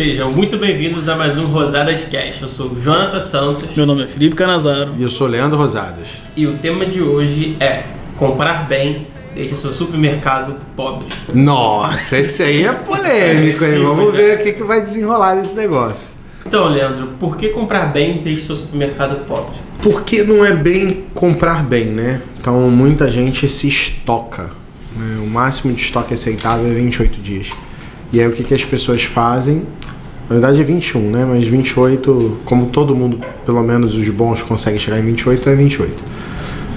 Sejam muito bem-vindos a mais um Rosadas Cast. Eu sou o Jonathan Santos Meu nome é Felipe Canazaro. E eu sou Leandro Rosadas. e o tema de hoje é comprar bem deixa seu supermercado pobre. Nossa, esse aí é polêmico, hein? Vamos é. ver o que, que vai desenrolar nesse negócio. Então, Leandro, por que comprar bem deixa seu supermercado pobre? Porque não é bem comprar bem, né? Então muita gente se estoca. né? O máximo de estoque aceitável é 28 dias. E aí o que, que as pessoas fazem? Na verdade é 21, né? Mas 28, como todo mundo, pelo menos os bons, conseguem chegar em 28, é 28.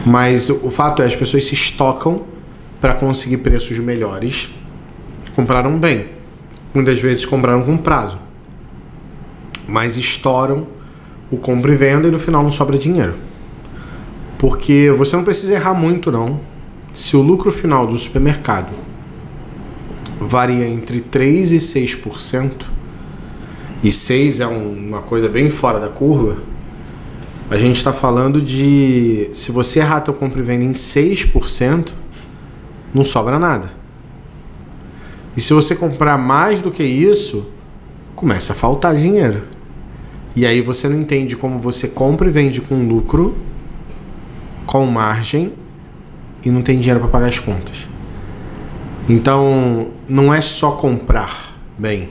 Mas o fato é, as pessoas se estocam para conseguir preços melhores. Compraram bem. Muitas vezes compraram com prazo. Mas estouram o compra e venda e no final não sobra dinheiro. Porque você não precisa errar muito não. Se o lucro final do supermercado varia entre 3 e 6%, e 6 é um- uma coisa bem fora da curva, a gente está falando de se você errar teu compra e venda em 6%, não sobra nada. E se você comprar mais do que isso, começa a faltar dinheiro. E aí você não entende como você compra e vende com lucro, com margem e não tem dinheiro para pagar as contas. Então, não é só comprar bem.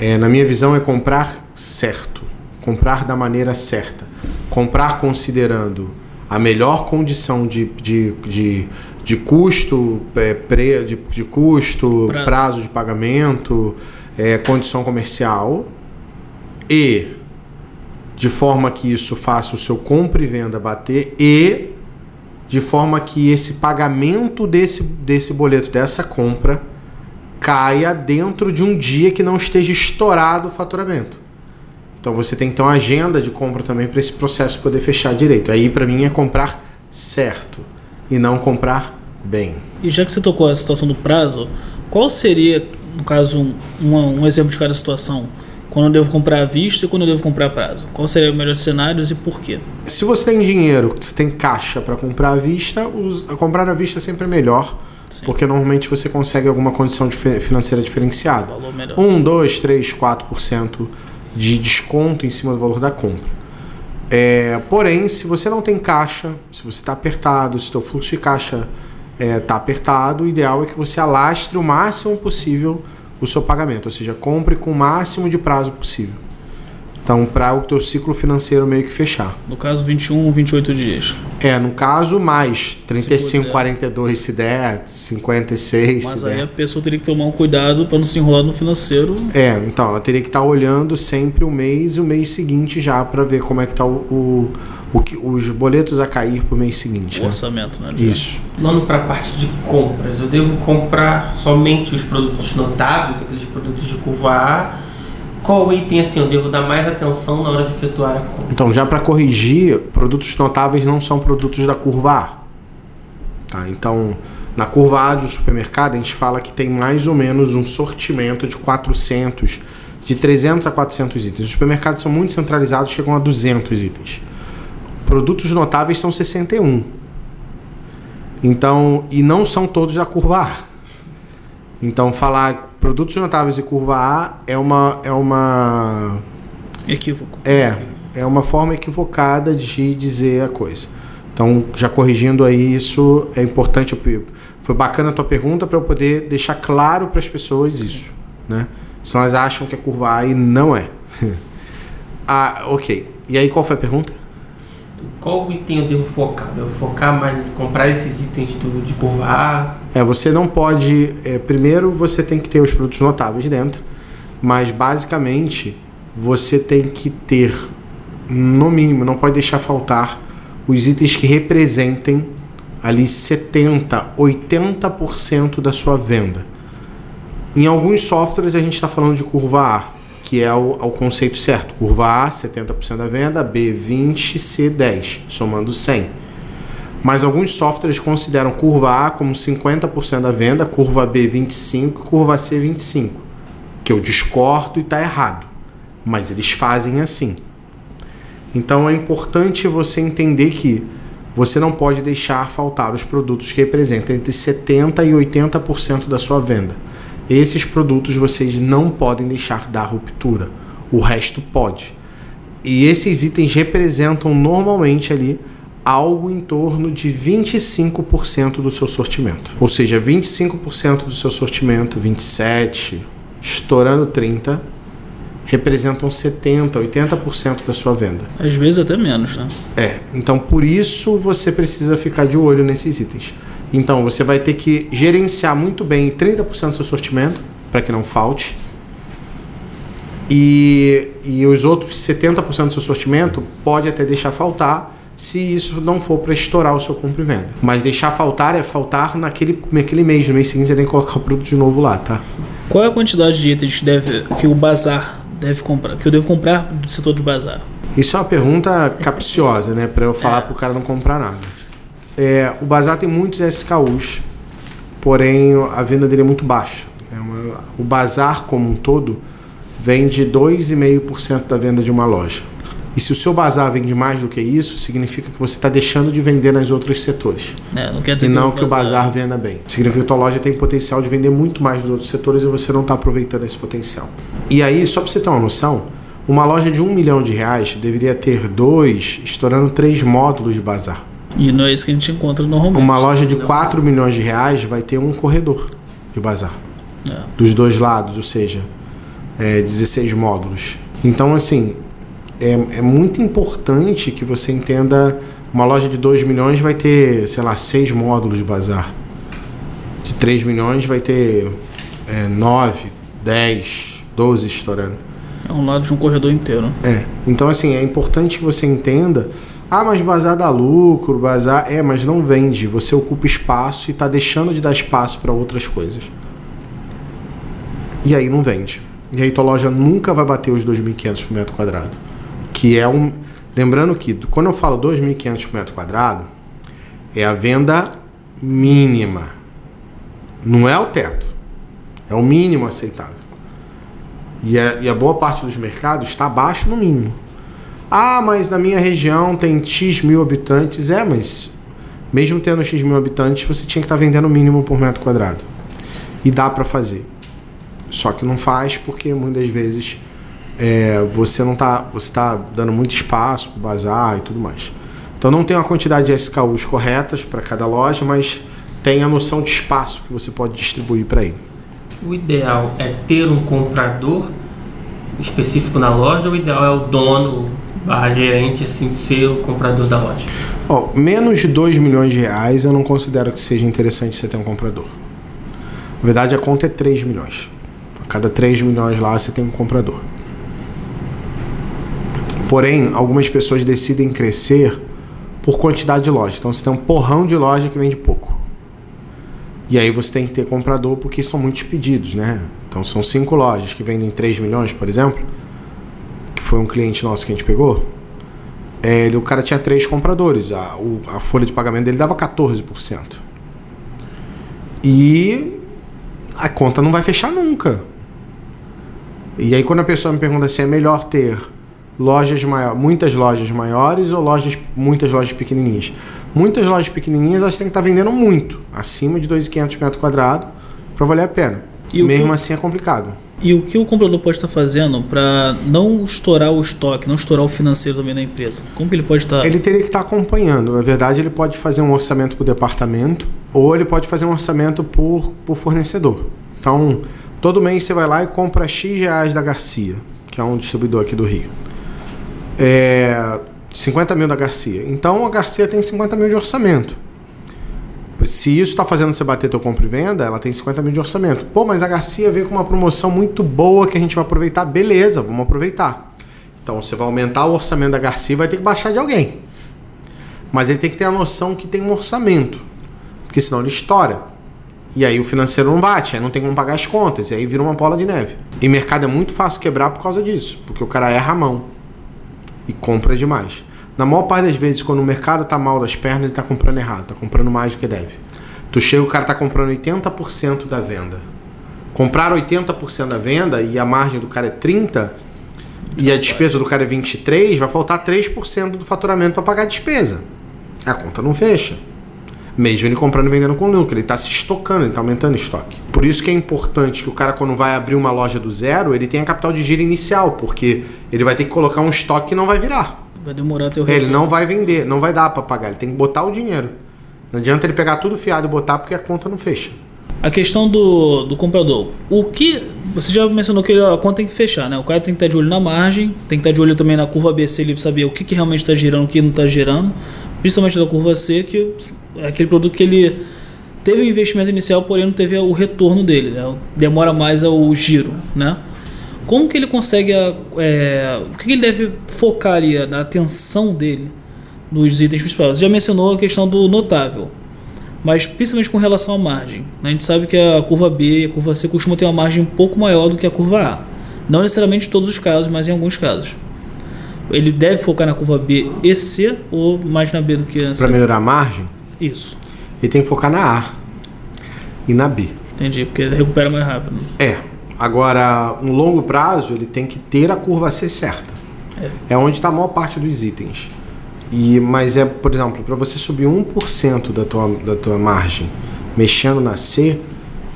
É, na minha visão, é comprar certo. Comprar da maneira certa. Comprar considerando a melhor condição de, de, de, de custo, é, pre, de, de custo, Prazo. prazo, de pagamento, é, condição comercial e de forma que isso faça o seu compra e venda bater e de forma que esse pagamento desse, desse boleto, dessa compra, caia dentro de um dia que não esteja estourado o faturamento. Então você tem que ter uma agenda de compra também para esse processo poder fechar direito. Aí para mim é comprar certo e não comprar bem. E já que você tocou a situação do prazo, qual seria, no caso, um, um, um exemplo de cada situação? Quando eu devo comprar à vista e quando eu devo comprar a prazo? Qual seria o melhor cenários e por quê? Se você tem dinheiro, você tem caixa para comprar à vista, os- comprar à vista sempre é melhor, Sim. porque normalmente você consegue alguma condição difer- financeira diferenciada. Valor melhor. 1, 2, 3, 4% de desconto em cima do valor da compra. É, porém, se você não tem caixa, se você está apertado, se o seu fluxo de caixa está apertado, o ideal é que você alastre o máximo possível o seu pagamento, ou seja, compre com o máximo de prazo possível. Então, para o teu ciclo financeiro meio que fechar. No caso, 21 28 dias. É, no caso, mais 35, puder. 42 se der, 56 Mas se aí der. a pessoa teria que tomar um cuidado para não se enrolar no financeiro. É, então ela teria que estar olhando sempre o mês e o mês seguinte já para ver como é que tá o, o, o que- os boletos a cair pro mês seguinte. O Né? orçamento, né? Isso. Falando para a parte de compras, eu devo comprar somente os produtos notáveis, aqueles produtos de curva A. Qual item assim eu devo dar mais atenção na hora de efetuar a compra? Então, já para corrigir, produtos notáveis não são produtos da curva A. Tá? Então, na curva A do supermercado, a gente fala que tem mais ou menos um sortimento de 400, de 300 a 400 itens. Os supermercados são muito centralizados, chegam a 200 itens. Produtos notáveis são 61. Então, e não são todos da curva A. Então, falar produtos notáveis e curva A é uma é uma Equívoco. é, é uma forma equivocada de dizer a coisa. Então, já corrigindo aí isso, é importante. Foi bacana a tua pergunta para eu poder deixar claro para as pessoas isso, né? Senão elas acham que é curva A e não é. ah, ok. E aí, qual foi a pergunta? Qual item eu devo focar? Devo focar mais em comprar esses itens do, de curva A? É, você não pode. é, primeiro, você tem que ter os produtos notáveis dentro, mas basicamente você tem que ter, no mínimo, não pode deixar faltar os itens que representem ali 70, 80% da sua venda. Em alguns softwares a gente está falando de curva A, que é o, é o conceito certo. Curva A, 70% da venda, B, 20, C, 10, somando 100. Mas alguns softwares consideram curva A como 50% da venda, curva B 25, curva C 25. Que eu discordo e está errado. Mas eles fazem assim. Então é importante você entender que você não pode deixar faltar os produtos que representam entre 70% e 80% da sua venda. Esses produtos vocês não podem deixar dar ruptura. O resto pode. E esses itens representam normalmente ali algo em torno de 25% do seu sortimento. Ou seja, 25% do seu sortimento, 27, estourando 30, representam 70, 80% da sua venda. Às vezes até menos, né? É, então por isso você precisa ficar de olho nesses itens. Então você vai ter que gerenciar muito bem 30% do seu sortimento, para que não falte. E, e os outros 70% do seu sortimento pode até deixar faltar se isso não for para estourar o seu compra e venda. Mas deixar faltar é faltar naquele, naquele mês, no mês seguinte você tem que colocar o produto de novo lá, tá? Qual é a quantidade de itens que, deve, que o bazar deve comprar, que eu devo comprar do setor de bazar? Isso é uma pergunta capciosa, né? Para eu falar É. pro cara não comprar nada. É, o bazar tem muitos SKUs, porém a venda dele é muito baixa. É uma- o bazar como um todo vende 2,5% da venda de uma loja. E se o seu bazar vende mais do que isso, significa que você está deixando de vender nos outros setores. É, não quer dizer E não que o bazar venda bem. Significa que a tua loja tem potencial de vender muito mais nos outros setores e você não está aproveitando esse potencial. E aí, só para você ter uma noção, uma loja de um milhão de reais deveria ter dois, estourando três módulos de bazar. E não é isso que a gente encontra normalmente. Uma loja de 4 milhões de reais vai ter um corredor de bazar. É. Dos dois lados, ou seja, é, 16 módulos. Então, assim, é, é muito importante que você entenda. Uma loja de 2 milhões vai ter, sei lá, 6 módulos de bazar. De 3 milhões vai ter é, 9, 10, 12 estourando. É um lado de um corredor inteiro. É. Então, assim, é importante que você entenda. Ah, mas bazar dá lucro, bazar. É, mas não vende. Você ocupa espaço e está deixando de dar espaço para outras coisas. E aí não vende. E aí tua loja nunca vai bater os 2.500 por metro quadrado. Que é um. Lembrando que quando eu falo 2.500 por metro quadrado, é a venda mínima. Não é o teto. É o mínimo aceitável. E a, e a boa parte dos mercados está abaixo no mínimo. Ah, mas na minha região tem X mil habitantes. É, mas mesmo tendo X mil habitantes, você tinha que estar vendendo o mínimo por metro quadrado. E dá para fazer. Só que não faz porque muitas vezes é, você não tá, você tá dando muito espaço para bazar e tudo mais. Então não tem uma quantidade de SKUs corretas para cada loja, mas tem a noção de espaço que você pode distribuir para ele. O ideal é ter um comprador específico na loja, ou o ideal é o dono, barra gerente, assim, ser o comprador da loja? Ó, menos de 2 milhões de reais eu não considero que seja interessante você ter um comprador. Na verdade, a conta é 3 milhões. A cada 3 milhões lá você tem um comprador. Porém, algumas pessoas decidem crescer por quantidade de loja. Então você tem um porrão de loja que vende pouco. E aí você tem que ter comprador porque são muitos pedidos, né? Então são cinco lojas que vendem 3 milhões, por exemplo, que foi um cliente nosso que a gente pegou. É, ele, o cara tinha três compradores. A, o- a folha de pagamento dele dava 14%. E a conta não vai fechar nunca. E aí quando a pessoa me pergunta se é melhor ter lojas maiores, muitas lojas maiores ou lojas, muitas lojas pequenininhas. Muitas lojas pequenininhas elas têm que estar vendendo muito, acima de 2.500 metros quadrados, para valer a pena. E Mesmo que- assim é complicado. E o que o comprador pode estar fazendo para não estourar o estoque, não estourar o financeiro também da empresa? Como que ele pode estar. Ele teria que estar acompanhando. Na verdade, ele pode fazer um orçamento por departamento ou ele pode fazer um orçamento por, por fornecedor. Então, todo mês você vai lá e compra X reais da Garcia, que é um distribuidor aqui do Rio. É, 50 mil da Garcia. Então, a Garcia tem 50 mil de orçamento. Se isso está fazendo você bater teu compra e venda, ela tem 50 mil de orçamento. Pô, mas a Garcia veio com uma promoção muito boa que a gente vai aproveitar. Beleza, vamos aproveitar. Então você vai aumentar o orçamento da Garcia e vai ter que baixar de alguém. Mas ele tem que ter a noção que tem um orçamento. Porque senão ele estoura. E aí o financeiro não bate, aí não tem como pagar as contas, e aí vira uma bola de neve. E mercado é muito fácil quebrar por causa disso, porque o cara erra a mão e compra demais. Na maior parte das vezes, quando o mercado tá mal das pernas, ele tá comprando errado, tá comprando mais do que deve. Tu chega, o cara tá comprando 80% da venda. Comprar 80% da venda e a margem do cara é 30%, e a despesa do cara é 23%, vai faltar 3% do faturamento para pagar a despesa. A conta não fecha. Mesmo ele comprando e vendendo com lucro, ele está se estocando, ele está aumentando o estoque. Por isso que é importante que o cara, quando vai abrir uma loja do zero, ele tenha capital de giro inicial, porque ele vai ter que colocar um estoque que não vai virar. Vai demorar até o Ele retorno. não vai vender, não vai dar para pagar, ele tem que botar o dinheiro. Não adianta ele pegar tudo fiado e botar porque a conta não fecha. A questão do, do comprador. O que. Você já mencionou que a conta tem que fechar, né? O cara tem que estar de olho na margem, tem que estar de olho também na curva ABC para saber o que, que realmente está girando, o que não está girando. Principalmente na curva C, que é aquele produto que ele teve o investimento inicial, porém não teve o retorno dele, né? Demora mais o giro, né? Como que ele consegue. é, o que que ele deve focar ali, na atenção dele nos itens principais? Você já mencionou a questão do notável mas principalmente com relação à margem. A gente sabe que a curva B e a curva C costumam ter uma margem um pouco maior do que a curva A. Não necessariamente em todos os casos, mas em alguns casos. Ele deve focar na curva B e C ou mais na B do que na C? Para melhorar a margem, Isso, ele tem que focar na A e na B. entendi, porque ele recupera mais rápido. É. Agora, no longo prazo, ele tem que ter a curva C certa. É, onde está a maior parte dos itens. E, mas é, por exemplo, para você subir 1% da tua, da tua margem mexendo na C,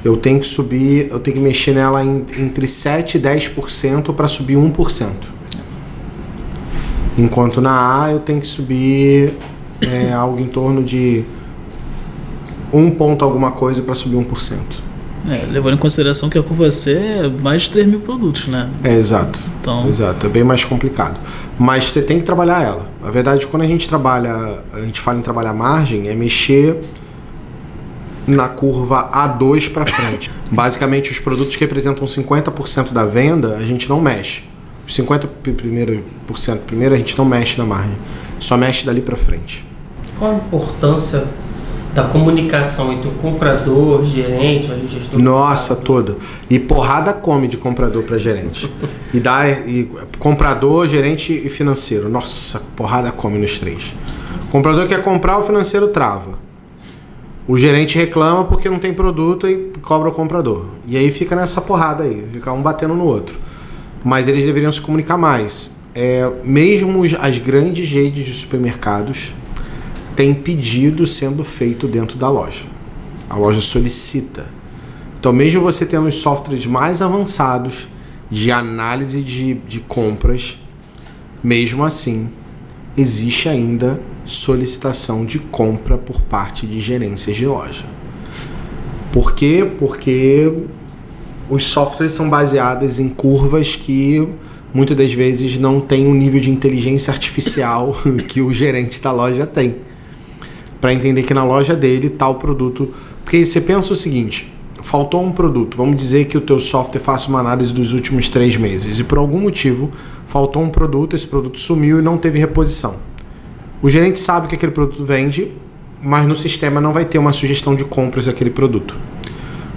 eu tenho que subir, eu tenho que mexer nela em- entre 7 e 10% para subir 1%. Enquanto na A eu tenho que subir é, algo em torno de 1 ponto alguma coisa para subir 1%. É, levando em consideração que a curva C é mais de 3 mil produtos, né? É, exato. Então, Exato, é bem mais complicado. Mas você tem que trabalhar ela. A verdade, quando a gente trabalha, a gente fala em trabalhar margem, é mexer na curva A2 para frente. Basicamente, os produtos que representam 50% da venda, a gente não mexe. Os 50% primeiro, por cento primeiro a gente não mexe na margem. Só mexe dali para frente. Qual a importância da comunicação entre o comprador, gerente, ali, gestor? Nossa, toda. E porrada come de comprador para gerente. E dá e comprador, gerente e financeiro. Nossa, porrada come nos três. O comprador quer comprar, o financeiro trava. O gerente reclama porque não tem produto e cobra o comprador. E aí fica nessa porrada aí, fica um batendo no outro. Mas eles deveriam se comunicar mais. É, mesmo as grandes redes de supermercados têm pedido sendo feito dentro da loja. A loja solicita. Então, mesmo você tendo os softwares mais avançados de análise de, de compras, mesmo assim, existe ainda solicitação de compra por parte de gerências de loja. Por quê? Porque os softwares são baseados em curvas que muitas das vezes não têm o nível de inteligência artificial que o gerente da loja tem. Para entender que na loja dele tal produto. Porque você pensa o seguinte: faltou um produto. Vamos dizer que o teu software faça uma análise dos últimos três meses e por algum motivo faltou um produto, esse produto sumiu e não teve reposição. O gerente sabe que aquele produto vende, mas no sistema não vai ter uma sugestão de compras daquele produto.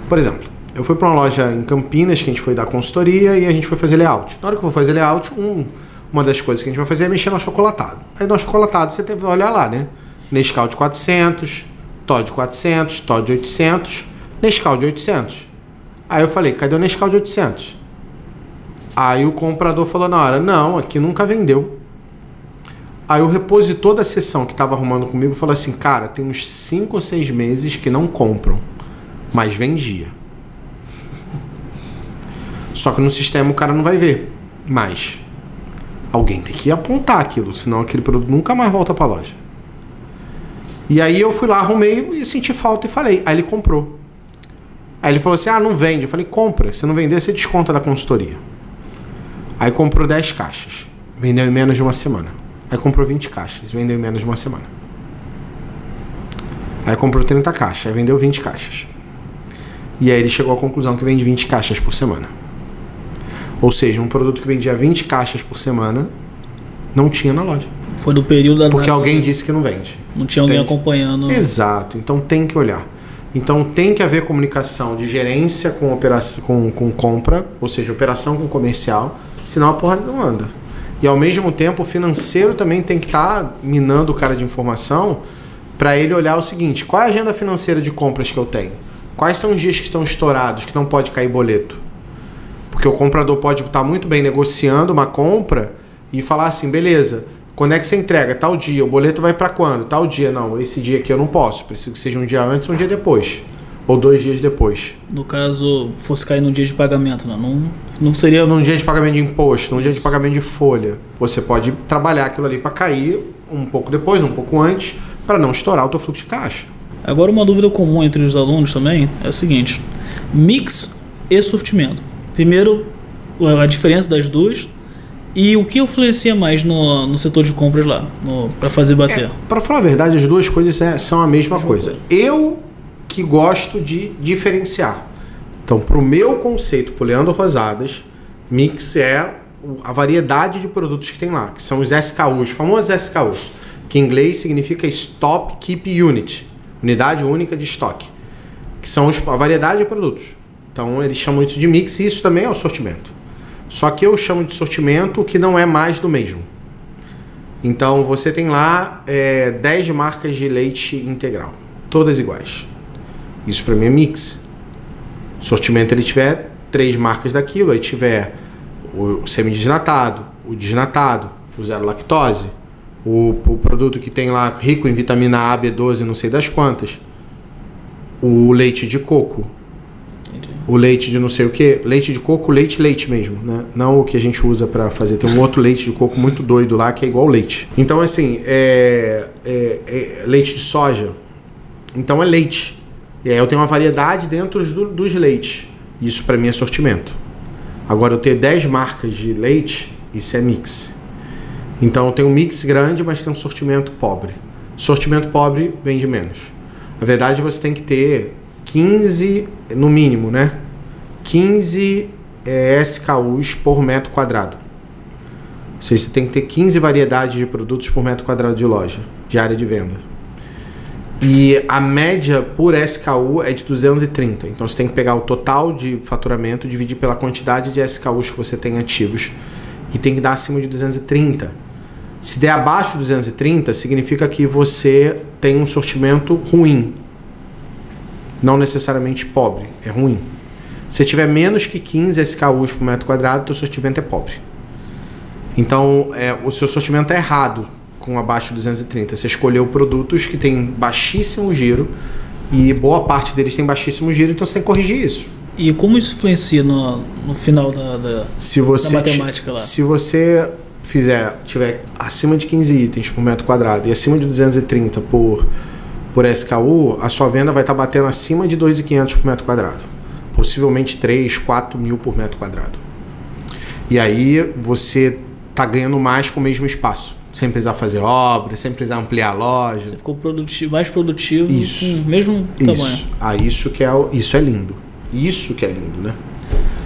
Por exemplo, eu fui para uma loja em Campinas que a gente foi dar consultoria e a gente foi fazer layout. Na hora que eu vou fazer layout, um, uma das coisas que a gente vai fazer é mexer no achocolatado. Aí no achocolatado você tem que olhar lá, né? Nescau de 400, Todd 400, Todd 800, Nescau de 800. Aí eu falei, cadê o Nescau de 800? Aí o comprador falou na hora, não, aqui nunca vendeu. Aí o repositor da sessão que estava arrumando comigo falou assim, cara, tem uns 5 ou 6 meses que não compram, mas vendia. Só que no sistema o cara não vai ver. Mas alguém tem que apontar aquilo, senão aquele produto nunca mais volta para a loja. E aí eu fui lá, arrumei e senti falta e falei. Aí ele comprou. Aí ele falou assim: ah, não vende. Eu falei: compra. Se não vender, você desconta da consultoria. Aí comprou 10 caixas. Vendeu em menos de uma semana. Aí comprou 20 caixas. Vendeu em menos de uma semana. Aí comprou 30 caixas. Aí vendeu 20 caixas. E aí ele chegou à conclusão que vende 20 caixas por semana. Ou seja, um produto que vendia 20 caixas por semana não tinha na loja. Foi do período da Porque alguém disse que não vende. Não tinha alguém Entende? acompanhando. Exato. Então tem que olhar. Então tem que haver comunicação de gerência com operação com, com compra, ou seja, operação com comercial, senão a porra não anda. E ao mesmo tempo o financeiro também tem que estar minando o cara de informação para ele olhar o seguinte: qual é a agenda financeira de compras que eu tenho? Quais são os dias que estão estourados, que não pode cair boleto? Porque o comprador pode estar muito bem negociando uma compra e falar assim, beleza, Quando é que você entrega? Tal dia. O boleto vai para quando? Tal dia. Não, esse dia aqui eu não posso. Preciso que seja um dia antes ou um dia depois. Ou dois dias depois. No caso, fosse cair no dia de pagamento, não, não, não seria. Num dia de pagamento de imposto, num dia de pagamento de folha. Você pode trabalhar aquilo ali para cair um pouco depois, um pouco antes, para não estourar o teu fluxo de caixa. Agora, uma dúvida comum entre os alunos também é a seguinte: mix e sortimento. Primeiro, a diferença das duas e o que influencia mais no, no setor de compras lá, para fazer bater? É, para falar a verdade, as duas coisas é, são a mesma, coisa. coisa. Eu que gosto de diferenciar. Então, para o meu conceito, por Leandro Rosadas, mix é a variedade de produtos que tem lá, que são os SKUs, os famosos SKUs, que em inglês significa Stop Keep Unit, unidade única de estoque, que são a variedade de produtos. Então, eles chamam isso de mix e isso também é o sortimento. Só que eu chamo de sortimento que não é mais do mesmo. Então, você tem lá é, 10 marcas de leite integral, todas iguais. Isso para mim é mix. Sortimento ele tiver três marcas daquilo, aí tiver o semi-desnatado, o desnatado, o zero lactose, o, o, produto que tem lá rico em vitamina A, B12, não sei das quantas, o leite de coco, o leite de não sei o que, leite de coco, leite, leite mesmo, né? Não o que a gente usa para fazer. Tem um outro leite de coco muito doido lá que é igual leite. Então, assim, é, é, é leite de soja. Então é leite. E aí eu tenho uma variedade dentro do, dos leites. Isso para mim é sortimento. Agora eu ter 10 marcas de leite, isso é mix. Então eu tenho um mix grande, mas tem um sortimento pobre. Sortimento pobre vende menos. Na verdade você tem que ter 15, no mínimo, né? 15 é, SKUs por metro quadrado. Ou seja, você tem que ter 15 variedades de produtos por metro quadrado de loja, de área de venda. E a média por SKU é de 230. Então você tem que pegar o total de faturamento, dividir pela quantidade de SKUs que você tem ativos e tem que dar acima de 230. Se der abaixo de 230, significa que você tem um sortimento ruim. Não necessariamente pobre, é ruim. Se tiver menos que 15 SKUs por metro quadrado, o sortimento é pobre. Então, é, o seu sortimento é errado com abaixo de 230. Você escolheu produtos que têm baixíssimo giro e boa parte deles tem baixíssimo giro, então você tem que corrigir isso. E como isso influencia no, no final da, da, se você, da matemática lá? Se você fizer, tiver acima de 15 itens por metro quadrado e acima de 230 por, por SKU, a sua venda vai estar batendo acima de 2,500 por metro quadrado. Possivelmente 3, 4 mil por metro quadrado. E aí você está ganhando mais com o mesmo espaço sem precisar fazer obra, sem precisar ampliar a loja. Você ficou produtivo, mais produtivo isso, com o mesmo tamanho. Isso. Ah, isso que é, isso é lindo. Isso que é lindo, né?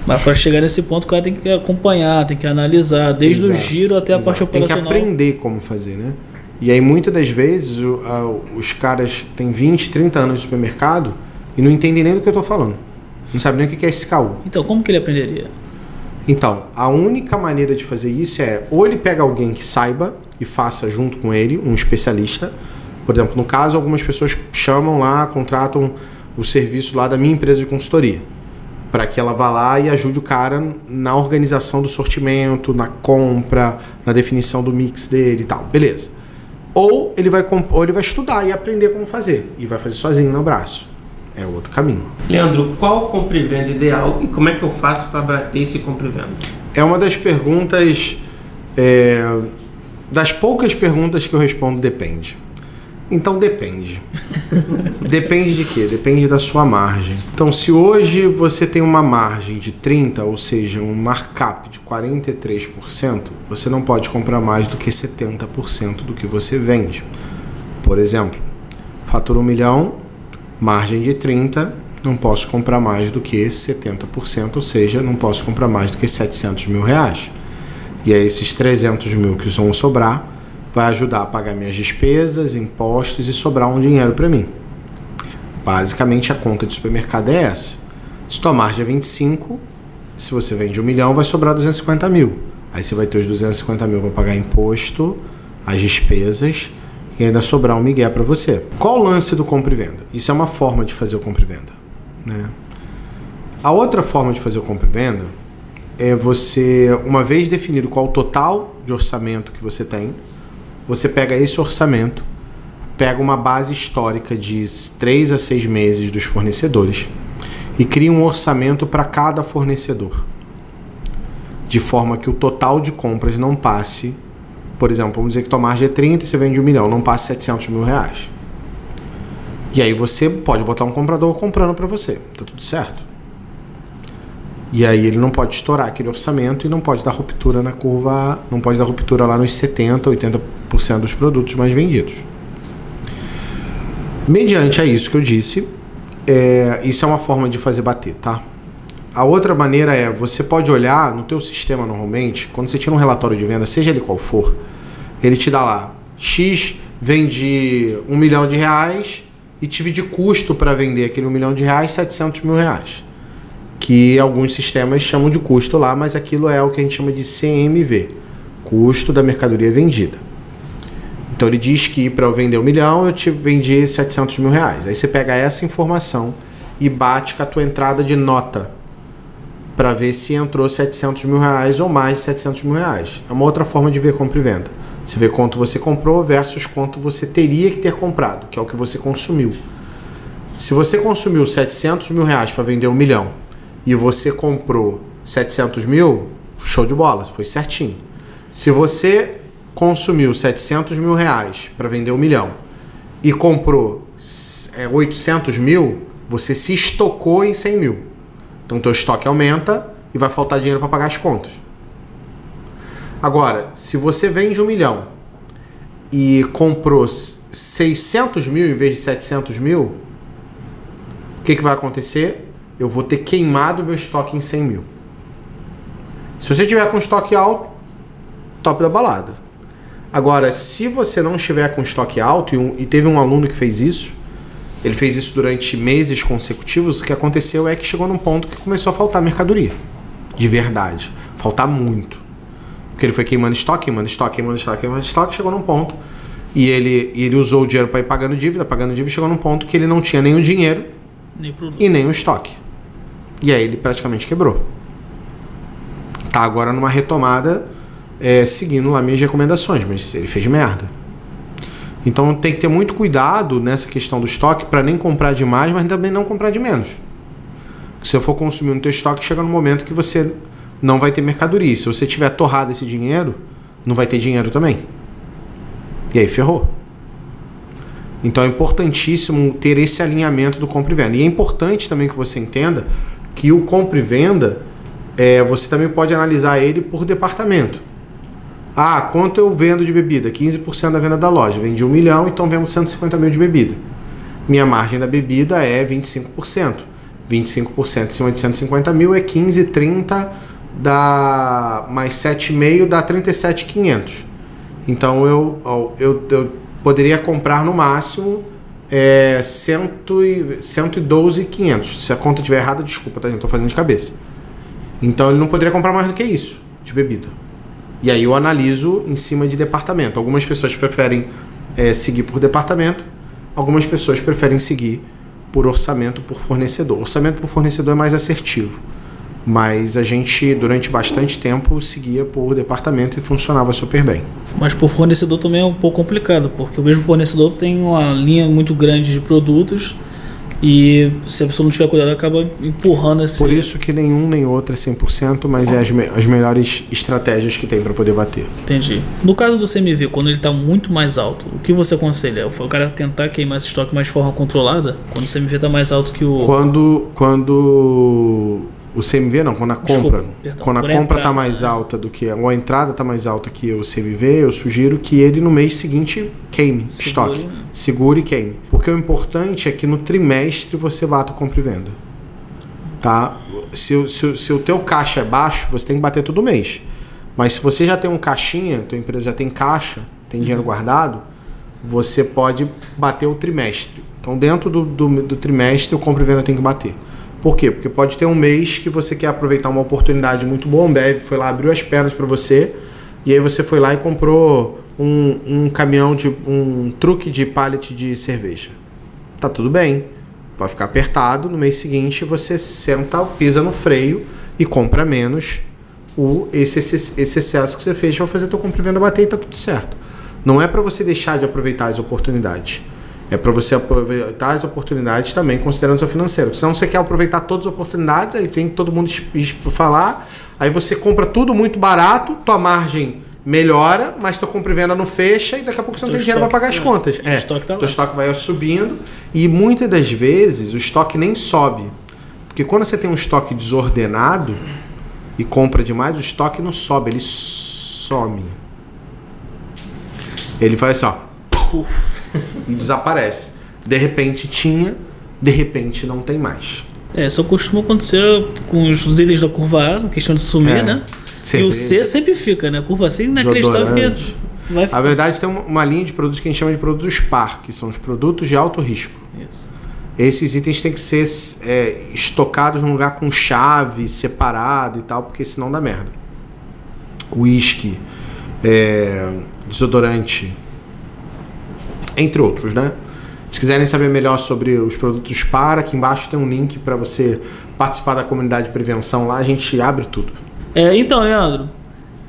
Mas para chegar nesse ponto, o cara tem que acompanhar, tem que analisar, desde Exato. o giro até a Exato. parte operacional. Tem que aprender como fazer, né? E aí, muitas das vezes, o, a, os caras têm 20, 30 anos de supermercado e não entendem nem do que eu estou falando. Não sabem nem o que é SKU. Então, como que ele aprenderia? Então, a única maneira de fazer isso é ou ele pega alguém que saiba e faça junto com ele, um especialista. Por exemplo, no caso, algumas pessoas chamam lá, contratam o serviço lá da minha empresa de consultoria, para que ela vá lá e ajude o cara na organização do sortimento, na compra, na definição do mix dele e tal. Beleza. Ou ele vai, ou ele vai estudar e aprender como fazer, e vai fazer sozinho no braço. É outro caminho. Leandro, qual compra e venda ideal e como é que eu faço para bater esse compra e venda? É uma das perguntas é, das poucas perguntas que eu respondo, depende. Então depende. depende de quê? Depende da sua margem. Então, se hoje você tem uma margem de 30, ou seja, um markup de 43%, você não pode comprar mais do que 70% do que você vende. Por exemplo, fatura um milhão, margem de 30, não posso comprar mais do que 70%, ou seja, não posso comprar mais do que 700 mil reais. E aí esses 300 mil que vão sobrar vai ajudar a pagar minhas despesas, impostos e sobrar um dinheiro para mim. Basicamente a conta de supermercado é essa. Se tua margem é 25, se você vende um milhão, vai sobrar 250 mil. Aí você vai ter os 250 mil para pagar imposto, as despesas e ainda sobrar um migué para você. Qual o lance do compra e venda? Isso é uma forma de fazer o compra e venda. Né? A outra forma de fazer o compra e venda é você, uma vez definido qual o total de orçamento que você tem, você pega esse orçamento, pega uma base histórica de 3 a 6 meses dos fornecedores e cria um orçamento para cada fornecedor. De forma que o total de compras não passe, por exemplo, vamos dizer que tua margem é 30 e você vende um milhão, não passe 700 mil reais. E aí você pode botar um comprador comprando para você, tá tudo certo. E aí ele não pode estourar aquele orçamento e não pode dar ruptura na curva, não pode dar ruptura lá nos 70, 80% dos produtos mais vendidos. Mediante a isso que eu disse, é, isso é uma forma de fazer bater, tá? A outra maneira é, você pode olhar no teu sistema normalmente, quando você tira um relatório de venda, seja ele qual for, ele te dá lá, X vende um milhão de reais e tive de custo para vender aquele um milhão de reais, 700 mil reais que alguns sistemas chamam de custo lá, mas aquilo é o que a gente chama de CMV, custo da mercadoria vendida. Então ele diz que para eu vender um milhão eu te vendi 700 mil reais. Aí você pega essa informação e bate com a tua entrada de nota para ver se entrou 700 mil reais ou mais de 700 mil reais. É uma outra forma de ver compra e venda. Você vê quanto você comprou versus quanto você teria que ter comprado, que é o que você consumiu. Se você consumiu 700 mil reais para vender um milhão e você comprou 700 mil, show de bola, foi certinho. Se você consumiu 700 mil reais para vender um milhão e comprou é, 800 mil, você se estocou em 100 mil. Então, teu estoque aumenta e vai faltar dinheiro para pagar as contas. Agora, se você vende um milhão e comprou 600 mil em vez de 700 mil, o que, que vai acontecer? eu vou ter queimado meu estoque em 100 mil. Se você tiver com estoque alto, top da balada. Agora, se você não estiver com estoque alto, e, um, e, teve um aluno que fez isso, ele fez isso durante meses consecutivos, o que aconteceu é que chegou num ponto que começou a faltar mercadoria. De verdade. Faltar muito. Porque ele foi queimando estoque, queimando estoque, queimando estoque, queimando estoque, chegou num ponto. E ele, ele usou o dinheiro para ir pagando dívida, pagando dívida, chegou num ponto que ele não tinha nem o dinheiro nem e nem o estoque. E aí ele praticamente quebrou. Tá agora numa retomada, é, seguindo lá minhas recomendações, mas ele fez merda. Então tem que ter muito cuidado nessa questão do estoque para nem comprar demais, mas também não comprar de menos. Se eu for consumir no teu estoque, chega no momento que você não vai ter mercadoria. Se você tiver torrado esse dinheiro, não vai ter dinheiro também. E aí ferrou. Então é importantíssimo ter esse alinhamento do compra e venda. E é importante também que você entenda que o compra e venda, é, você também pode analisar ele por departamento. Ah, quanto eu vendo de bebida? 15% da venda da loja. Vendi um milhão, então vendo 150 mil de bebida. Minha margem da bebida é 25%. 25% em cima de 150 mil é 15, 30 dá mais 7,5 dá 37,500. Então eu, eu, eu poderia comprar no máximo é 112,500. Se a conta estiver errada, desculpa, tá? Estou fazendo de cabeça. Então ele não poderia comprar mais do que isso de bebida. E aí eu analiso em cima de departamento. Algumas pessoas preferem é, seguir por departamento, algumas pessoas preferem seguir por orçamento por fornecedor. Orçamento por fornecedor é mais assertivo. Mas a gente, durante bastante tempo, seguia por departamento e funcionava super bem. Mas por fornecedor também é um pouco complicado, porque o mesmo fornecedor tem uma linha muito grande de produtos e se a pessoa não tiver cuidado, acaba empurrando esse. Por isso que nenhum nem outro é 100%, mas é as, me as melhores estratégias que tem para poder bater. Entendi. No caso do CMV, quando ele está muito mais alto, o que você aconselha? O cara tentar queimar esse estoque mais de forma controlada? Quando o CMV está mais alto que o. Quando. Quando o CMV não, quando a compra, Desculpa, perdão, quando a compra está tá mais né? alta do que ou a entrada está mais alta que o CMV, eu sugiro que ele no mês seguinte queime Segure, estoque, né? segure e queime, porque o importante é que no trimestre você bata o compra e venda, tá? Se, se, se o teu caixa é baixo, você tem que bater todo mês, mas se você já tem um caixinha, tua empresa já tem caixa, tem dinheiro uhum. guardado, você pode bater o trimestre. Então dentro do, do, do trimestre o compra e venda tem que bater. Por quê? Porque pode ter um mês que você quer aproveitar uma oportunidade muito boa, um Bev foi lá, abriu as pernas para você, e aí você foi lá e comprou um, um caminhão de um truque de pallet de cerveja. Tá tudo bem. Vai ficar apertado, no mês seguinte você senta, pisa no freio e compra menos o esse, esse, esse excesso que você fez para fazer teu compra e venda bater e tá tudo certo. não é para você deixar de aproveitar as oportunidades. É para você aproveitar as oportunidades também considerando o seu financeiro. Senão você quer aproveitar todas as oportunidades, aí vem todo mundo falar, aí você compra tudo muito barato, tua margem melhora, mas tua compra e venda não fecha e daqui a pouco você não tem dinheiro para pagar as é. contas. O É, estoque tá lá. teu estoque vai subindo e muitas das vezes o estoque nem sobe. Porque quando você tem um estoque desordenado e compra demais, o estoque não sobe, ele some. Ele faz assim, ó, puf, e desaparece. De repente tinha, de repente não tem mais. É, só costuma acontecer com os itens da curva A, questão de sumir, É. né? Cerveja. E o C sempre fica, né? Curva C inacreditável Desodorante. que vai Na ficar. verdade, tem uma- linha de produtos que a gente chama de produtos SPAR, que são os produtos de alto risco. Isso. Esses itens têm que ser é, estocados num lugar com chave, separado e tal, porque senão dá merda. Whisky, é, desodorante, entre outros, né? Se quiserem saber melhor sobre os produtos para, aqui embaixo tem um link para você participar da comunidade de prevenção lá, a gente abre tudo. É, então, Leandro,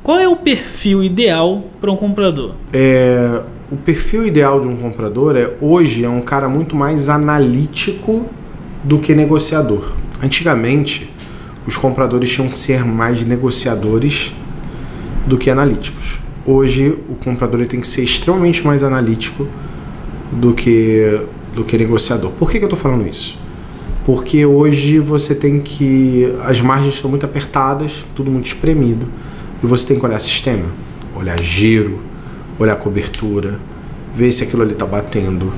qual é o perfil ideal para um comprador? É, o perfil ideal de um comprador é hoje é um cara muito mais analítico do que negociador. Antigamente, os compradores tinham que ser mais negociadores do que analíticos. Hoje, o comprador tem que ser extremamente mais analítico do que do que negociador. Por que, que eu estou falando isso? Porque hoje você tem que as margens estão muito apertadas, tudo muito espremido, e você tem que olhar sistema, olhar giro, olhar cobertura, ver se aquilo ali está batendo,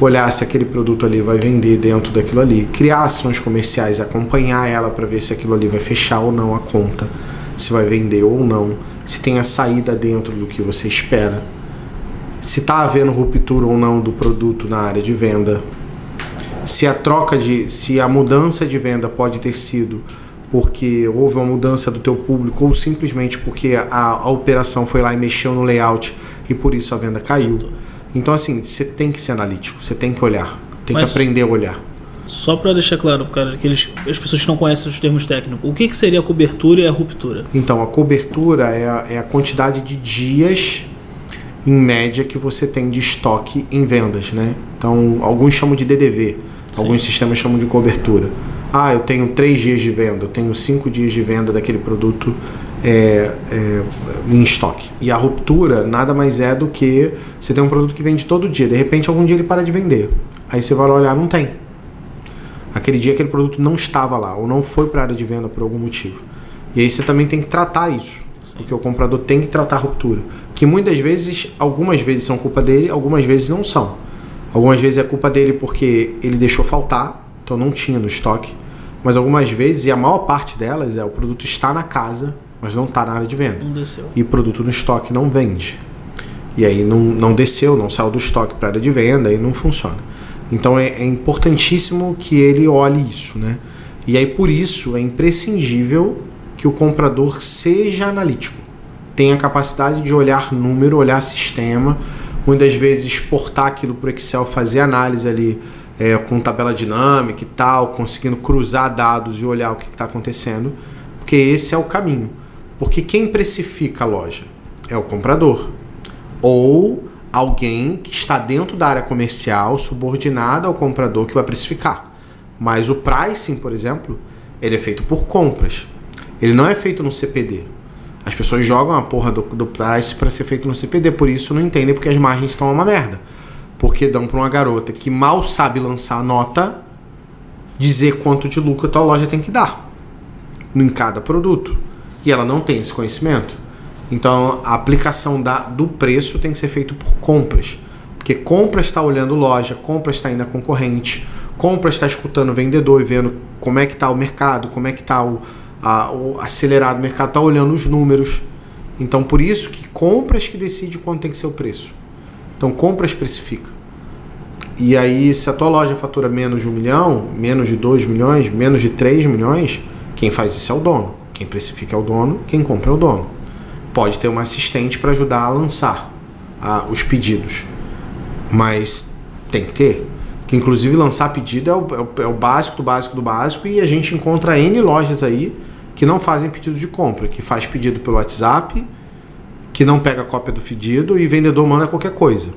olhar se aquele produto ali vai vender dentro daquilo ali, criar ações comerciais, acompanhar ela para ver se aquilo ali vai fechar ou não a conta, se vai vender ou não, se tem a saída dentro do que você espera, se está havendo ruptura ou não do produto na área de venda, se a troca de, se a mudança de venda pode ter sido porque houve uma mudança do teu público ou simplesmente porque a, a operação foi lá e mexeu no layout e por isso a venda caiu. Então assim, você tem que ser analítico, você tem que olhar, tem Mas- que aprender a olhar. Só para deixar claro, cara, que eles, as pessoas que não conhecem os termos técnicos, o que, que seria a cobertura e a ruptura? Então, a cobertura é a, é a quantidade de dias em média que você tem de estoque em vendas, né? Então, alguns chamam de DDV, Sim. alguns sistemas chamam de cobertura. Ah, eu tenho três dias de venda, eu tenho cinco dias de venda daquele produto é, é, em estoque. E a ruptura nada mais é do que você tem um produto que vende todo dia, de repente algum dia ele para de vender. Aí você vai olhar, não tem. Aquele dia aquele produto não estava lá ou não foi para a área de venda por algum motivo. E aí você também tem que tratar isso. Porque o comprador tem que tratar a ruptura. Que muitas vezes, algumas vezes são culpa dele, algumas vezes não são. Algumas vezes é culpa dele porque ele deixou faltar, então não tinha no estoque. Mas algumas vezes, e a maior parte delas, é o produto está na casa, mas não está na área de venda. Não desceu. E o produto no estoque não vende. E aí não, não desceu, não saiu do estoque para a área de venda e não funciona. Então é, é importantíssimo que ele olhe isso, né? E aí por isso é imprescindível que o comprador seja analítico. Tenha capacidade de olhar número, olhar sistema, muitas vezes exportar aquilo para o Excel, fazer análise ali é, com tabela dinâmica e tal, conseguindo cruzar dados e olhar o que está acontecendo, porque esse é o caminho. Porque quem precifica a loja é o comprador ou alguém que está dentro da área comercial, subordinado ao comprador que vai precificar. Mas o pricing, por exemplo, ele é feito por compras. Ele não é feito no CPD. As pessoas jogam a porra do, do price para ser feito no CPD, por isso não entendem porque as margens estão uma merda. Porque dão para uma garota que mal sabe lançar nota dizer quanto de lucro a tua loja tem que dar em cada produto. E ela não tem esse conhecimento. Então a aplicação da, do preço tem que ser feito por compras. Porque compras está olhando loja, compras está indo a concorrente, compras está escutando o vendedor e vendo como é que está o mercado, como é que está o, a- o acelerado o mercado, está olhando os números. Então por isso que compras que decide quanto tem que ser o preço. Então compras precifica. E aí, se a tua loja fatura menos de um milhão, menos de 2 milhões, menos de 3 milhões, quem faz isso é o dono. Quem precifica é o dono, quem compra é o dono. Pode ter uma assistente para ajudar a lançar ah, os pedidos, mas tem que ter. Que inclusive lançar pedido é o, é o- é o básico do básico do básico e a gente encontra N lojas aí que não fazem pedido de compra, que faz pedido pelo WhatsApp, que não pega cópia do pedido e vendedor manda qualquer coisa.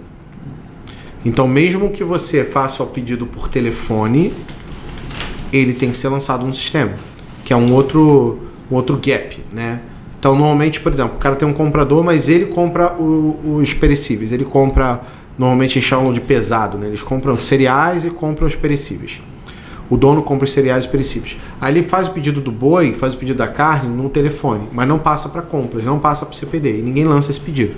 Então, mesmo que você faça o pedido por telefone, ele tem que ser lançado no sistema, que é um outro, um outro gap, né? Então, normalmente, por exemplo, o cara tem um comprador, mas ele compra o, os perecíveis. Ele compra, normalmente eles chamam de pesado, né? Eles compram cereais e compram os perecíveis. O dono compra os cereais perecíveis. Aí ele faz o pedido do boi, faz o pedido da carne no telefone, mas não passa para compras, não passa para o CPD e ninguém lança esse pedido.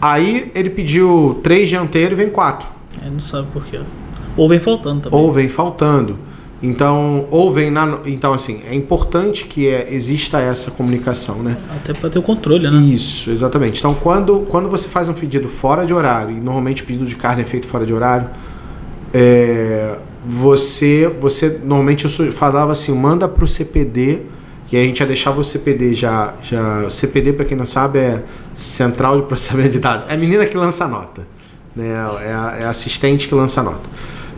Aí ele pediu três dianteiros e vem quatro. Ele não sabe por quê. Ou vem faltando também. Ou vem faltando. Então, ou vem na. Então, assim, é importante que é, exista essa comunicação, né? Até para ter o controle, né? Isso, exatamente. Então, quando, quando você faz um pedido fora de horário, e normalmente o pedido de carne é feito fora de horário, é, você, você normalmente eu falava assim, manda para o CPD e a gente já deixava o CPD já, já CPD para quem não sabe é Central de Processamento de Dados, é a menina que lança a nota, né? É a, é a assistente que lança a nota.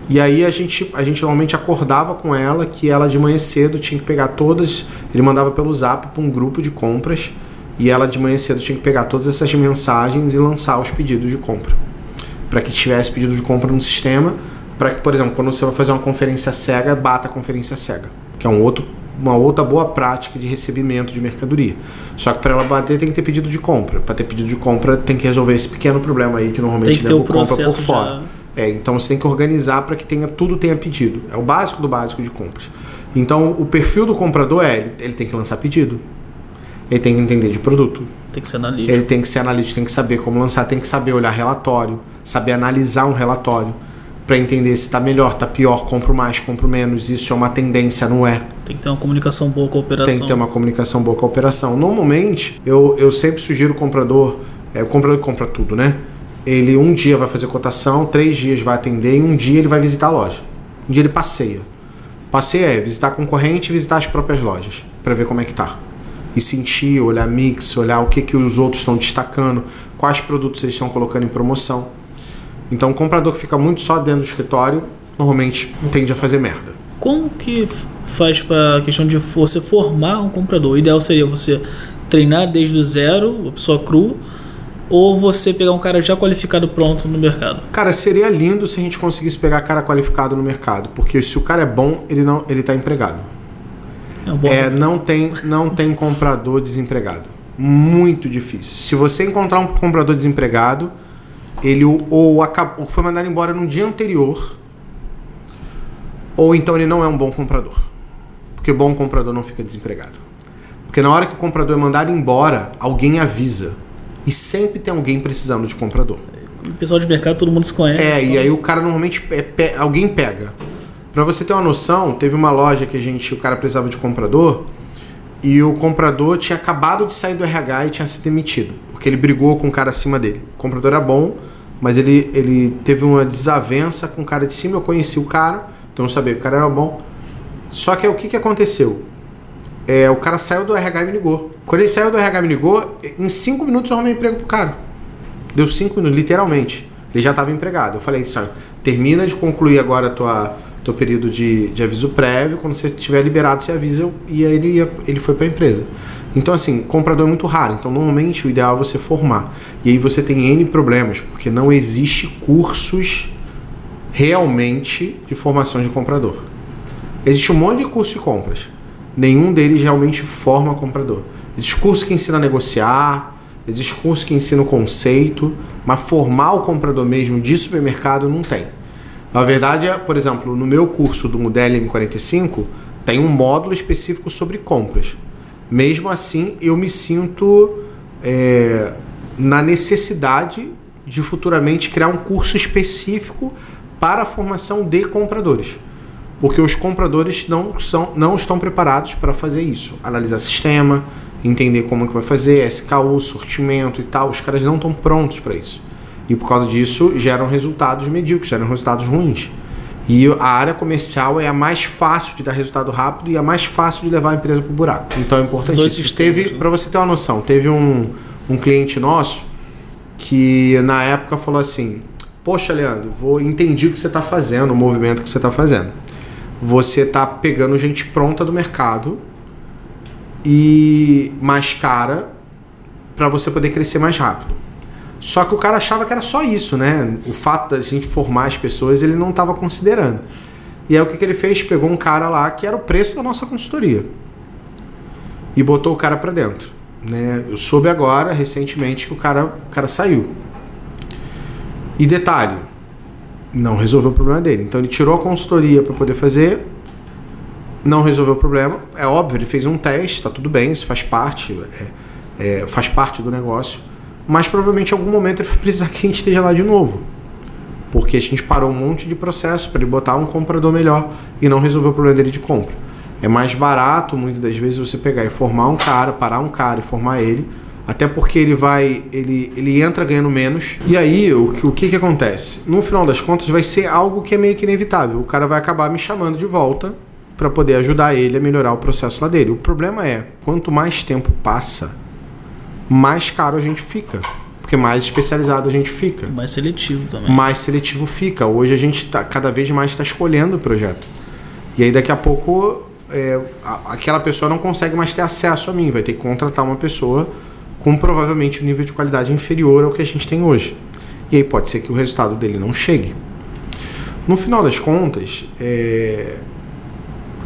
E aí a gente, a gente normalmente acordava com ela que ela de manhã cedo tinha que pegar todas, ele mandava pelo Zap para um grupo de compras e ela de manhã cedo tinha que pegar todas essas mensagens e lançar os pedidos de compra. Para que tivesse pedido de compra no sistema, para que, por exemplo, quando você vai fazer uma conferência cega, bata a conferência cega, que é um outro, uma outra boa prática de recebimento de mercadoria. Só que para ela bater tem que ter pedido de compra. Para ter pedido de compra tem que resolver esse pequeno problema aí que normalmente o compra por fora. já- É, então você tem que organizar para que tenha tudo tenha pedido. É o básico do básico de compras. Então o perfil do comprador é ele, ele tem que lançar pedido. Ele tem que entender de produto. Tem que ser analítico. Ele tem que ser analítico, tem que saber como lançar, tem que saber olhar relatório, saber analisar um relatório para entender se está melhor, está pior, compro mais, compro menos, isso é uma tendência, não é? Tem que ter uma comunicação boa com a operação. Tem que ter uma comunicação boa com a operação. Normalmente, eu, eu sempre sugiro o comprador, é, o comprador compra tudo, né? Ele um dia vai fazer cotação, três dias vai atender e um dia ele vai visitar a loja. Um dia ele passeia. Passeia é visitar a concorrente e visitar as próprias lojas para ver como é que tá. E sentir, olhar mix, olhar o que, que os outros estão destacando, quais produtos eles estão colocando em promoção. Então, o comprador que fica muito só dentro do escritório, normalmente tende a fazer merda. Como que faz para a questão de você formar um comprador? O ideal seria você treinar desde o zero, a pessoa cru, ou você pegar um cara já qualificado pronto no mercado? Cara, seria lindo se a gente conseguisse pegar cara qualificado no mercado, porque se o cara é bom, ele não, ele tá empregado. É um bom É, não tem, não tem comprador desempregado. Muito difícil. Se você encontrar um comprador desempregado, ele o- ou acabou, foi mandado embora no dia anterior, ou então ele não é um bom comprador. Porque bom comprador não fica desempregado. Porque na hora que o comprador é mandado embora, alguém avisa. E sempre tem alguém precisando de comprador. O pessoal de mercado, todo mundo se conhece. É, e então- aí o cara normalmente pe- pe- alguém pega. Pra você ter uma noção, teve uma loja que a gente, o cara precisava de comprador e o comprador tinha acabado de sair do RH e tinha sido demitido, porque ele brigou com o cara acima dele. O comprador era bom, mas ele, ele teve uma desavença com o cara de cima, eu conheci o cara, então eu sabia que o cara era bom. Só que o que, que aconteceu? É, o cara saiu do RH e me ligou. Quando ele saiu do RH e me ligou, em cinco minutos eu arrumei emprego pro cara. Deu cinco minutos, literalmente. Ele já estava empregado. Eu falei, sabe, termina de concluir agora a tua teu período de, de aviso prévio, quando você estiver liberado, você avisa e aí ele, ia, ele foi para a empresa. Então, assim, comprador é muito raro. Então, normalmente, o ideal é você formar. E aí você tem N problemas, porque não existe cursos realmente de formação de comprador. Existe um monte de curso de compras. Nenhum deles realmente forma comprador. Existe curso que ensina a negociar, existe curso que ensina o conceito, mas formar o comprador mesmo de supermercado não tem. Na verdade, é, por exemplo, no meu curso do Modelo M45, tem um módulo específico sobre compras. Mesmo assim, eu me sinto é, na necessidade de futuramente criar um curso específico para a formação de compradores. Porque os compradores não, são, não estão preparados para fazer isso. Analisar sistema, entender como é que vai fazer, SKU, sortimento e tal. Os caras não estão prontos para isso. E por causa disso, geram resultados medíocres, geram resultados ruins. E a área comercial é a mais fácil de dar resultado rápido e a mais fácil de levar a empresa para o buraco. Então é importante Dois isso. sistemas, Teve, né? para você ter uma noção, teve um, um cliente nosso que na época falou assim: Poxa, Leandro, vou entendi o que você está fazendo, o movimento que você está fazendo. Você está pegando gente pronta do mercado e mais cara para você poder crescer mais rápido. Só que o cara achava que era só isso, né? O fato da gente formar as pessoas, ele não estava considerando. E aí o que, que ele fez? Pegou um cara lá que era o preço da nossa consultoria e botou o cara para dentro. Né? Eu soube agora, recentemente, que o cara, o cara saiu. E detalhe, não resolveu o problema dele. Então ele tirou a consultoria para poder fazer, não resolveu o problema. É óbvio, ele fez um teste, tá tudo bem, isso faz parte, é, é, faz parte do negócio. Mas provavelmente em algum momento ele vai precisar que a gente esteja lá de novo. Porque a gente parou um monte de processo para ele botar um comprador melhor e não resolveu o problema dele de compra. É mais barato, muitas das vezes, você pegar e formar um cara, parar um cara e formar ele. Até porque ele vai. Ele, ele entra ganhando menos. E aí, o, o que, que acontece? No final das contas, vai ser algo que é meio que inevitável. O cara vai acabar me chamando de volta para poder ajudar ele a melhorar o processo lá dele. O problema é, quanto mais tempo passa, mais caro a gente fica. Porque mais especializado a gente fica. Mais seletivo também. Mais seletivo fica. Hoje a gente tá, cada vez mais está escolhendo o projeto. E aí daqui a pouco é, aquela pessoa não consegue mais ter acesso a mim, vai ter que contratar uma pessoa com provavelmente um nível de qualidade inferior ao que a gente tem hoje. E aí pode ser que o resultado dele não chegue. No final das contas, é,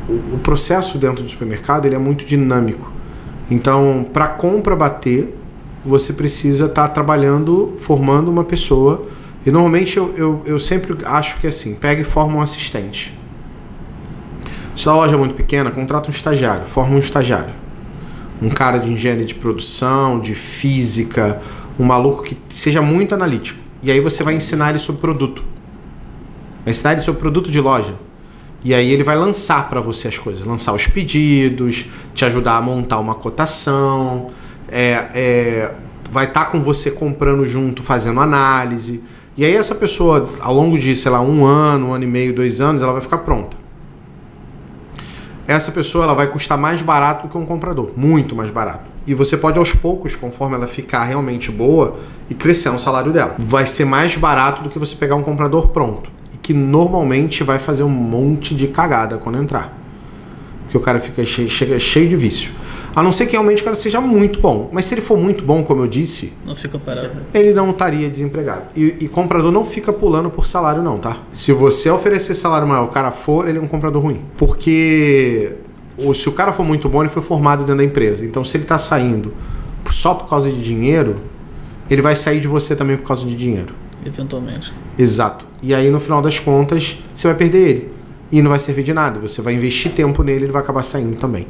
o, o, processo dentro do supermercado ele é muito dinâmico. Então, para compra bater, você precisa estar tá trabalhando, formando uma pessoa. E normalmente eu, eu, eu sempre acho que é assim: pega e forma um assistente. Se a loja é muito pequena, contrata um estagiário, forma um estagiário. Um cara de engenharia de produção, de física, um maluco que seja muito analítico. E aí você vai ensinar ele sobre produto. Vai ensinar ele sobre produto de loja. E aí ele vai lançar para você as coisas, lançar os pedidos, te ajudar a montar uma cotação, é, é, vai estar tá com você comprando junto, fazendo análise. E aí essa pessoa, ao longo de, sei lá, um ano, um ano e meio, dois anos, ela vai ficar pronta essa pessoa ela vai custar mais barato do que um comprador, muito mais barato. E você pode aos poucos, conforme ela ficar realmente boa, e crescer o salário dela. Vai ser mais barato do que você pegar um comprador pronto, que normalmente vai fazer um monte de cagada quando entrar. Porque o cara fica cheio, chega cheio de vício. A não ser que realmente o cara seja muito bom. Mas se ele for muito bom, como eu disse. Não fica parado. Ele não estaria desempregado. E, e, comprador não fica pulando por salário, não, tá? Se você oferecer salário maior, o cara for, ele é um comprador ruim. Porque ou se o cara for muito bom, ele foi formado dentro da empresa. Então, se ele está saindo só por causa de dinheiro, ele vai sair de você também por causa de dinheiro. Eventualmente. Exato. E aí, no final das contas, você vai perder ele. E não vai servir de nada. Você vai investir tempo nele, ele vai acabar saindo também.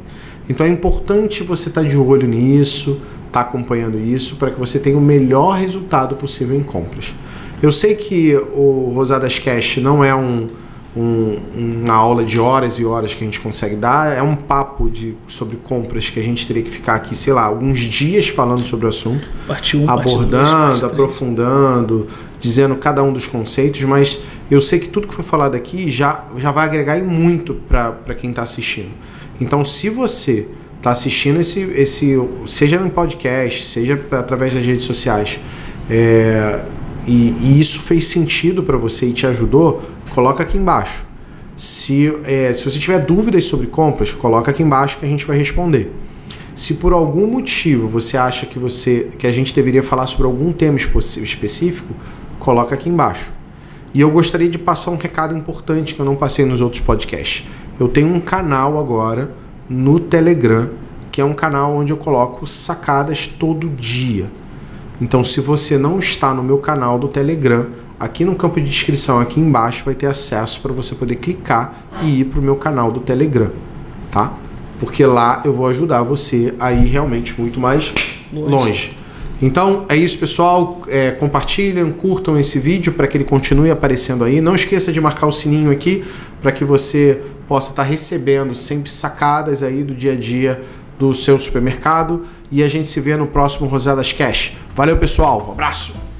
Então é importante você estar tá de olho nisso, estar tá acompanhando isso, para que você tenha o melhor resultado possível em compras. Eu sei que o Rosadas Cash não é um, um, uma aula de horas e horas que a gente consegue dar, é um papo de, sobre compras que a gente teria que ficar aqui, sei lá, alguns dias falando sobre o assunto, um, abordando, dois, aprofundando, dizendo cada um dos conceitos, mas eu sei que tudo que foi falado aqui já, já vai agregar muito para quem está assistindo. Então, se você está assistindo esse, esse, seja no podcast, seja através das redes sociais, é, e, e, isso fez sentido para você e te ajudou, coloca aqui embaixo. Se, é, se você tiver dúvidas sobre compras, coloca aqui embaixo que a gente vai responder. Se por algum motivo você acha que você que a gente deveria falar sobre algum tema específico, coloca aqui embaixo. E eu gostaria de passar um recado importante que eu não passei nos outros podcasts. Eu tenho um canal agora no Telegram, que é um canal onde eu coloco sacadas todo dia. Então, se você não está no meu canal do Telegram, aqui no campo de descrição, aqui embaixo, vai ter acesso para você poder clicar e ir para o meu canal do Telegram, tá? Porque lá eu vou ajudar você a ir realmente muito mais longe. longe. Então é isso, pessoal. É, compartilhem, curtam esse vídeo para que ele continue aparecendo aí. Não esqueça de marcar o sininho aqui para que você possa estar recebendo sempre sacadas aí do dia a dia do seu supermercado. E a gente se vê no próximo Rosadas Cash. Valeu, pessoal. Um abraço.